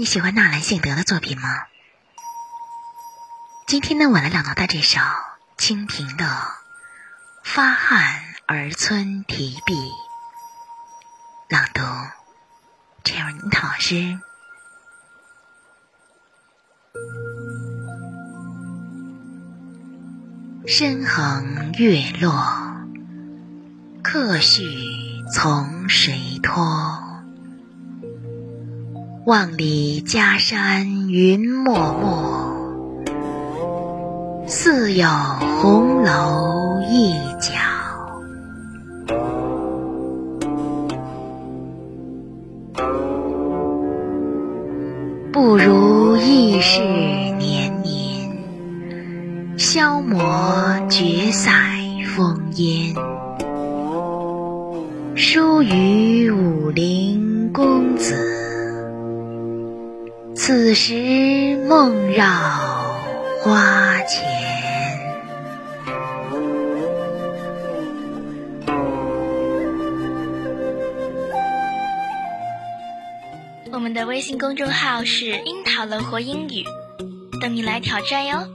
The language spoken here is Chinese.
你喜欢纳兰性德的作品吗？今天呢，我来朗读他这首清平的《发汉儿村题壁》，朗读陈尔宁老师。深横月落，客绪从谁托？万里家山云漠漠，似有红楼一角。不如意事年年，消磨绝塞烽烟。疏于武陵公子。此时梦绕花前。我们的微信公众号是“樱桃乐活英语”，等你来挑战哟。